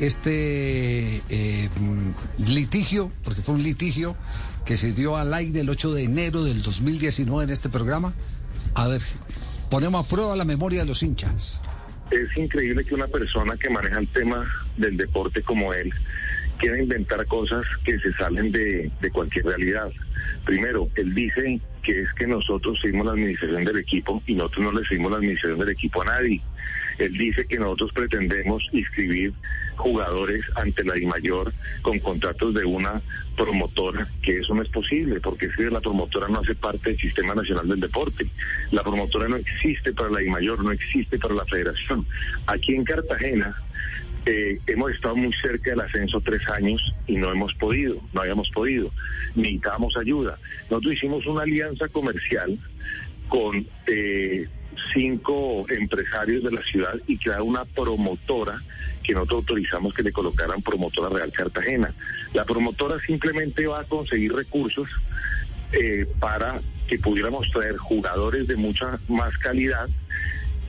Este eh, litigio, porque fue un litigio que se dio al aire el 8 de enero del 2019 en este programa. A ver, ponemos a prueba la memoria de los hinchas. Es increíble que una persona que maneja el tema del deporte como él quiera inventar cosas que se salen de, cualquier realidad. Primero, él dice que es que nosotros seguimos la administración del equipo y nosotros no le seguimos la administración del equipo a nadie. Él dice que nosotros pretendemos inscribir jugadores ante la mayor con contratos de una promotora, que eso no es posible, porque es la promotora no hace parte del Sistema Nacional del Deporte. La promotora no existe para la mayor, no existe para la federación. Aquí en Cartagena eh, hemos estado muy cerca del ascenso tres años y no hemos podido, no habíamos podido, necesitábamos ayuda. Nosotros hicimos una alianza comercial con eh, cinco empresarios de la ciudad y crear una promotora que nosotros autorizamos que le colocaran promotora Real Cartagena. La promotora simplemente va a conseguir recursos eh, para que pudiéramos traer jugadores de mucha más calidad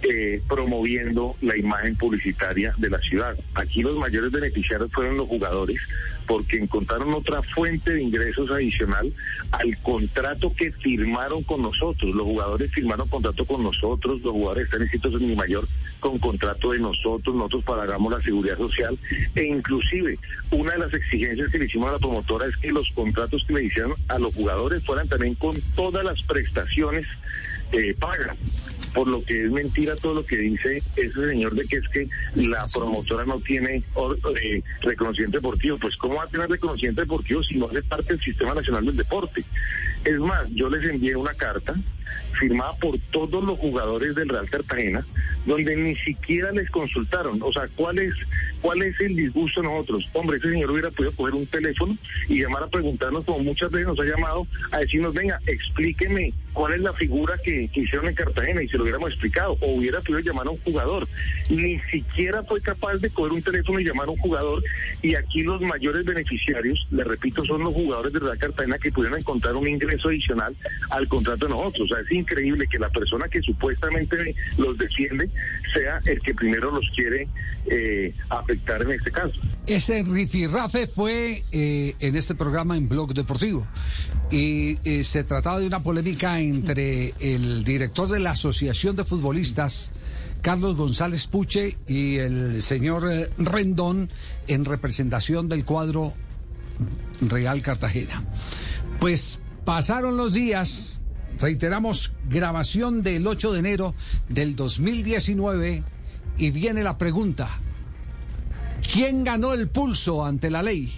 eh, promoviendo la imagen publicitaria de la ciudad. Aquí los mayores beneficiarios fueron los jugadores porque encontraron otra fuente de ingresos adicional al contrato que firmaron con nosotros. Los jugadores firmaron contrato con nosotros, los jugadores están inscritos en mi mayor con contrato de nosotros, nosotros pagamos la seguridad social e inclusive una de las exigencias que le hicimos a la promotora es que los contratos que le hicieron a los jugadores fueran también con todas las prestaciones eh, pagas por lo que es mentira todo lo que dice ese señor de que es que la promotora no tiene eh, reconocimiento deportivo. Pues ¿cómo va a tener reconocimiento deportivo si no hace parte del Sistema Nacional del Deporte? Es más, yo les envié una carta firmada por todos los jugadores del Real Cartagena, donde ni siquiera les consultaron. O sea, ¿cuál es, cuál es el disgusto de nosotros? Hombre, ese señor hubiera podido coger un teléfono y llamar a preguntarnos, como muchas veces nos ha llamado, a decirnos, venga, explíqueme cuál es la figura que, hicieron en Cartagena y se lo hubiéramos explicado, o hubiera podido llamar a un jugador. Ni siquiera fue capaz de coger un teléfono y llamar a un jugador, y aquí los mayores beneficiarios, le repito, son los jugadores de Real Cartagena que pudieron encontrar un ingreso adicional al contrato de nosotros. O sea, es increíble que la persona que supuestamente los defiende sea el que primero los quiere eh, afectar en este caso. Ese rifirrafe fue eh, en este programa en Blog Deportivo y eh, se trataba de una polémica entre el director de la Asociación de Futbolistas, Carlos González Puche, y el señor Rendón en representación del cuadro Real Cartagena. Pues pasaron los días Reiteramos, grabación del 8 de enero del 2019 y viene la pregunta, ¿quién ganó el pulso ante la ley?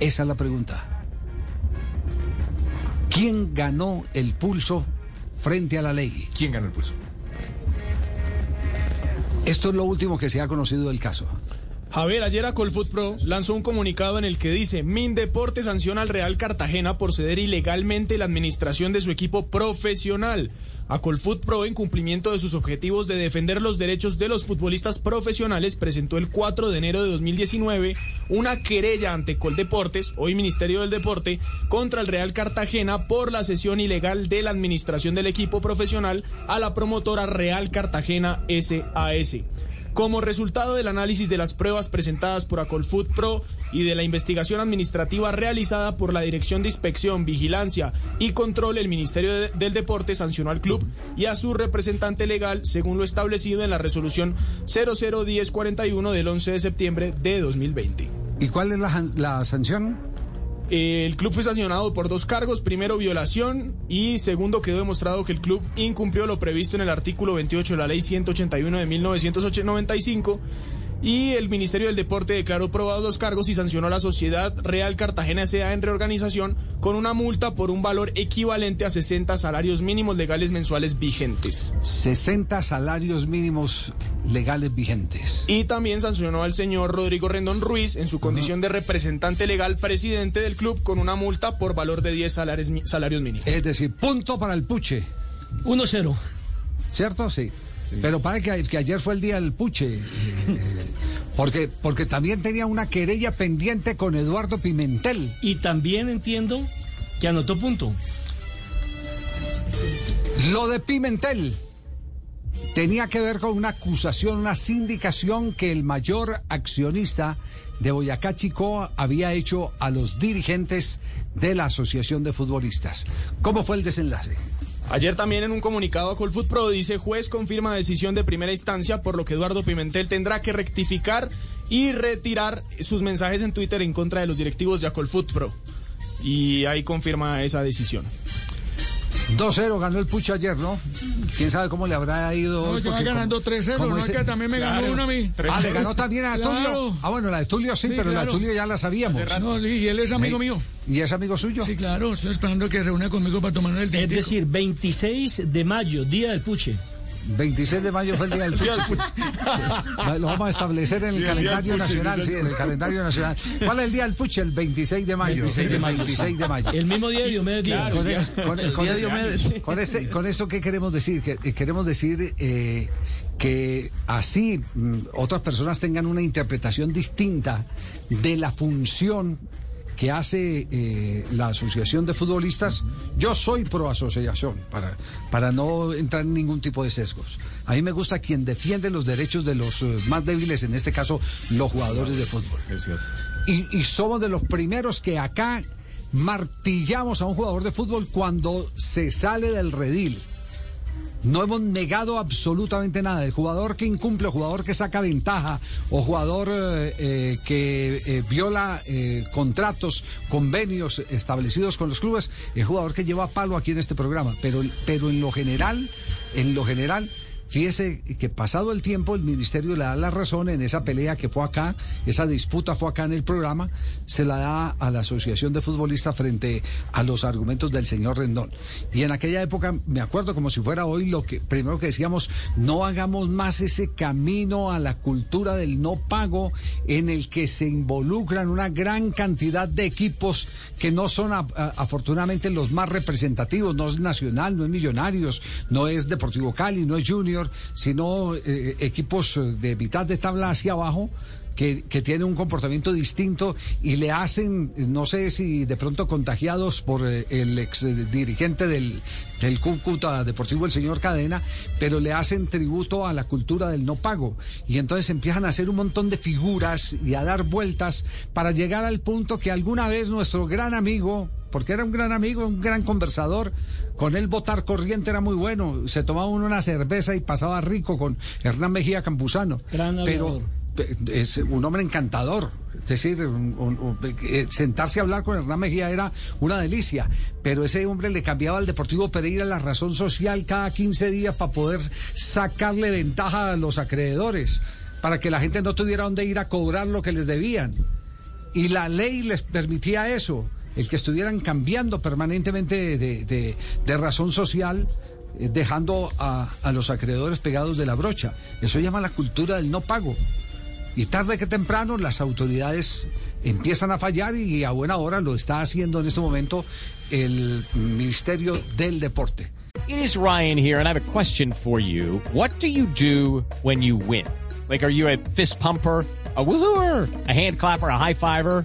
Esa es la pregunta. ¿Quién ganó el pulso frente a la ley? ¿Quién ganó el pulso? Esto es lo último que se ha conocido del caso. Javier, ayer Colfoot Pro lanzó un comunicado en el que dice, Mindeporte sanciona al Real Cartagena por ceder ilegalmente la administración de su equipo profesional. A Colfoot Pro, en cumplimiento de sus objetivos de defender los derechos de los futbolistas profesionales, presentó el 4 de enero de 2019 una querella ante Coldeportes, hoy Ministerio del Deporte, contra el Real Cartagena por la cesión ilegal de la administración del equipo profesional a la promotora Real Cartagena SAS. Como resultado del análisis de las pruebas presentadas por Acolfood Pro y de la investigación administrativa realizada por la Dirección de Inspección, Vigilancia y Control, el Ministerio del Deporte sancionó al club y a su representante legal según lo establecido en la resolución 001041 del 11 de septiembre de 2020. ¿Y cuál es la, la sanción? El club fue sancionado por dos cargos, primero violación. Y segundo quedó demostrado que el club incumplió lo previsto en el artículo 28 de la ley 181 de 1995 Y el Ministerio del Deporte declaró probados los cargos y sancionó a la Sociedad Real Cartagena S.A. en reorganización con una multa por un valor equivalente a 60 salarios mínimos legales mensuales vigentes. 60 salarios mínimos legales vigentes. Y también sancionó al señor Rodrigo Rendón Ruiz en su condición de representante legal presidente del club con una multa por valor de 10 salarios, mínimos. Es decir, punto para el puche, 1-0. ¿cierto? Sí. Pero parece que, que ayer fue el día del puche. Porque, porque también tenía una querella pendiente con Eduardo Pimentel. Y también entiendo que anotó punto. Lo de Pimentel tenía que ver con una acusación, una sindicación que el mayor accionista de Boyacá Chico había hecho a los dirigentes de la Asociación de Futbolistas. ¿Cómo fue el desenlace? Ayer también en un comunicado a Colfoot Pro dice juez confirma decisión de primera instancia por lo que Eduardo Pimentel tendrá que rectificar y retirar sus mensajes en Twitter en contra de los directivos de Acolfoot Pro. Y ahí confirma esa decisión. 2-0 ganó el Pucho ayer, ¿no? ¿Quién sabe cómo le habrá ido? No, yo ganando como- 3-0, como no es que también me ganó una a mí. Ah, le ganó también a Tulio. Claro. Ah, bueno, la de Tulio sí, Sí, pero la de. Tulio ya la sabíamos. No, y él es amigo mío. ¿Y es amigo suyo? Sí, claro, estoy esperando que reúna conmigo para tomar el Es tintico. decir, 26 de mayo, día del puche. 26 de mayo fue el día del sí. Sí. Lo vamos a establecer en el calendario nacional, sí, en el calendario nacional. ¿Cuál es el día del Puche? El 26 de mayo. 26 de mayo. 26 de mayo. El mismo día de Diomedes. Con, es- con- con- con este, con esto, ¿qué queremos decir? Que, eh, queremos decir eh, que así mm, otras personas tengan una interpretación distinta de la función que hace eh, la Asociación de Futbolistas. Yo soy pro asociación, para, para no entrar en ningún tipo de sesgos. A mí me gusta quien defiende los derechos de los eh, más débiles, en este caso los jugadores de fútbol. Y, y somos de los primeros que acá martillamos a un jugador de fútbol cuando se sale del redil. No hemos negado absolutamente nada. El jugador que incumple, o jugador que saca ventaja, o jugador eh, eh, que eh, viola contratos, convenios establecidos con los clubes, el jugador que lleva palo aquí en este programa. Pero, pero en lo general, en lo general, Fíjese que pasado el tiempo el ministerio le da la razón en esa pelea que fue acá, esa disputa fue acá en el programa, se la da a la Asociación de Futbolistas frente a los argumentos del señor Rendón. Y en aquella época, me acuerdo como si fuera hoy, lo que primero que decíamos, no hagamos más ese camino a la cultura del no pago en el que se involucran una gran cantidad de equipos que no son afortunadamente los más representativos, no es Nacional, no es Millonarios, no es Deportivo Cali, no es Junior, sino eh, equipos eh, de mitad de tabla hacia abajo. Que, que tienen un comportamiento distinto y le hacen, no sé si de pronto contagiados por eh, el ex dirigente del, del Cúcuta Deportivo, el señor Cadena, pero le hacen tributo a la cultura del no pago. Y entonces empiezan a hacer un montón de figuras y a dar vueltas para llegar al punto que alguna vez nuestro gran amigo, porque era un gran amigo, un gran conversador, con él votar corriente era muy bueno, se tomaba uno una cerveza y pasaba rico con Hernán Mejía Campuzano. Gran pero es un hombre encantador. Es decir, un- un- un- eh, sentarse a hablar con Hernán Mejía era una delicia, pero ese hombre le cambiaba al Deportivo Pereira la razón social cada 15 días para poder sacarle ventaja a los acreedores, para que la gente no tuviera dónde ir a cobrar lo que les debían. Y la ley les permitía eso, el que estuvieran cambiando permanentemente de, de- de razón social, eh, dejando a, a los acreedores pegados de la brocha. Eso llama la cultura del no pago. Y tarde que temprano las autoridades empiezan a fallar y a buena hora lo está haciendo en este momento el Ministerio del Deporte. It is Ryan here, and I have a question for you. What do you do when you win? Like, are you a fist pumper? A woohooer, a hand clapper, a high fiver.